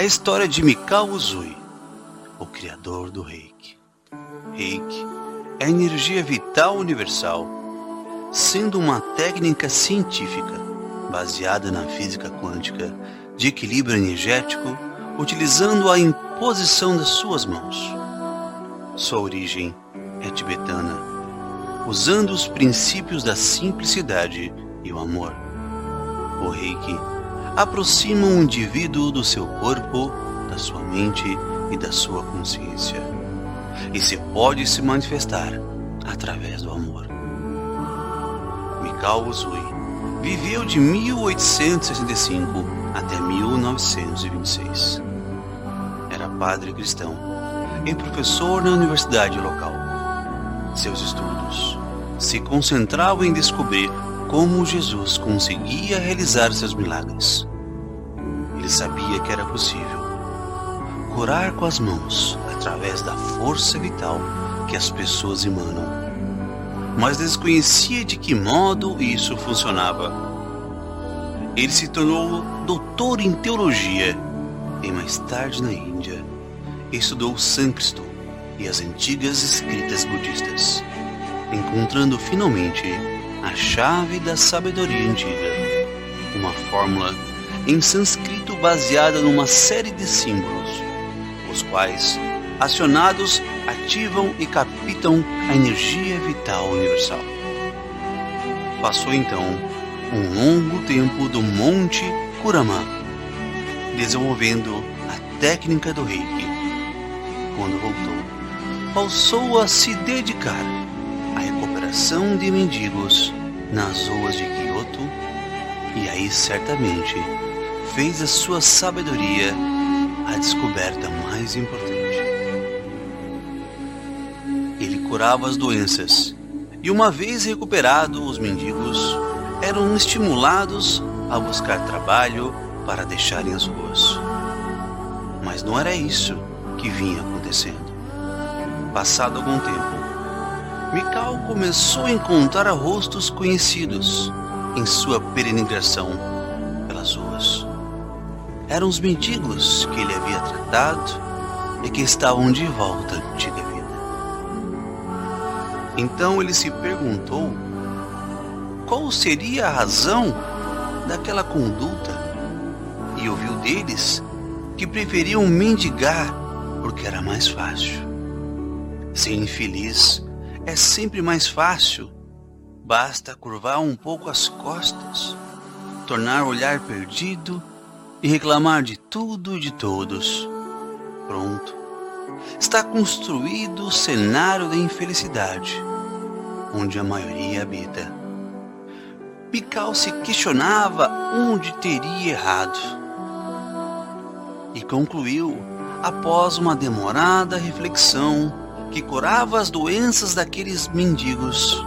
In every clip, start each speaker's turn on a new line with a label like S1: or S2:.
S1: a história de Mikao Uzui, o criador do Reiki. Reiki é energia vital universal, sendo uma técnica científica baseada na física quântica de equilíbrio energético, utilizando a imposição das suas mãos. Sua origem é tibetana, usando os princípios da simplicidade e o amor. O Reiki aproxima o indivíduo do seu corpo, da sua mente e da sua consciência. E se pode se manifestar através do amor. Mikao Uzui viveu de 1865 até 1926. Era padre cristão e professor na universidade local. Seus estudos se concentravam em descobrir como Jesus conseguia realizar seus milagres. Ele sabia que era possível curar com as mãos através da força vital que as pessoas emanam, mas desconhecia de que modo isso funcionava. Ele se tornou doutor em teologia e mais tarde na Índia estudou sânscrito e as antigas escritas budistas, encontrando finalmente a chave da sabedoria antiga, uma fórmula em sânscrito baseada numa série de símbolos, os quais, acionados, ativam e captam a energia vital universal. Passou então um longo tempo do Monte Kurama, desenvolvendo a técnica do Reiki. Quando voltou, passou a se dedicar à recuperação de mendigos nas ruas de Kyoto e aí certamente fez a sua sabedoria a descoberta mais importante. Ele curava as doenças e uma vez recuperados os mendigos eram estimulados a buscar trabalho para deixarem as ruas. Mas não era isso que vinha acontecendo. Passado algum tempo, Mikao começou a encontrar rostos conhecidos em sua peregrinação pelas ruas. Eram os mendigos que ele havia tratado e que estavam de volta à antiga vida. Então ele se perguntou qual seria a razão daquela conduta e ouviu deles que preferiam mendigar porque era mais fácil. Ser infeliz é sempre mais fácil. Basta curvar um pouco as costas, tornar o olhar perdido e reclamar de tudo e de todos. Pronto. Está construído o cenário da infelicidade, onde a maioria habita. Pical se questionava onde teria errado e concluiu, após uma demorada reflexão, que curava as doenças daqueles mendigos.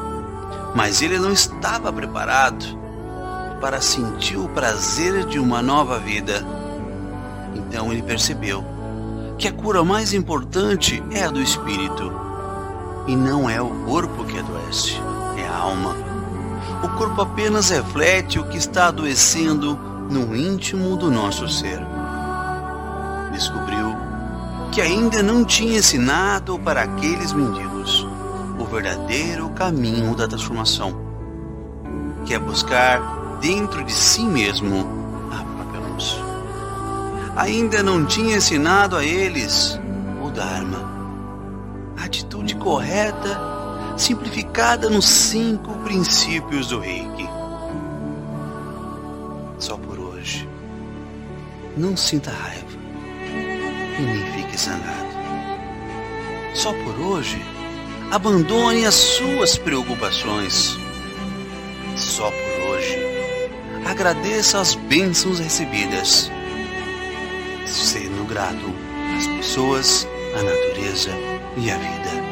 S1: Mas ele não estava preparado para sentir o prazer de uma nova vida. Então ele percebeu que a cura mais importante é a do espírito e não é o corpo que adoece, é a alma. O corpo apenas reflete o que está adoecendo no íntimo do nosso ser. Que ainda não tinha ensinado para aqueles mendigos o verdadeiro caminho da transformação, que é buscar dentro de si mesmo a própria luz. Ainda não tinha ensinado a eles o Dharma, a atitude correta, simplificada nos cinco princípios do Reiki. Só por hoje. Não sinta raiva e nem fique zangado. Só por hoje, abandone as suas preocupações. Só por hoje, agradeça as bênçãos recebidas, sendo grato às pessoas, à natureza e à vida.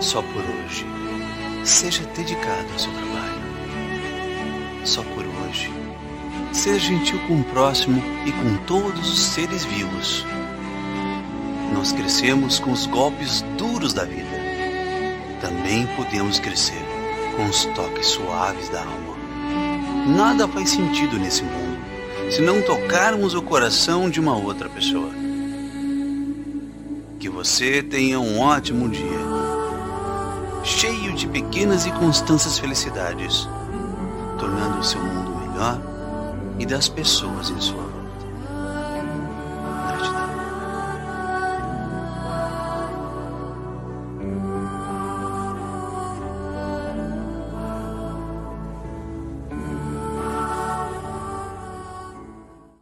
S1: Só por hoje, seja dedicado ao seu trabalho. Só por hoje, seja gentil com o próximo e com todos os seres vivos nós crescemos com os golpes duros da vida. Também podemos crescer com os toques suaves da alma. Nada faz sentido nesse mundo se não tocarmos o coração de uma outra pessoa. Que você tenha um ótimo dia, cheio de pequenas e constantes felicidades, tornando o seu mundo melhor e das pessoas em sua.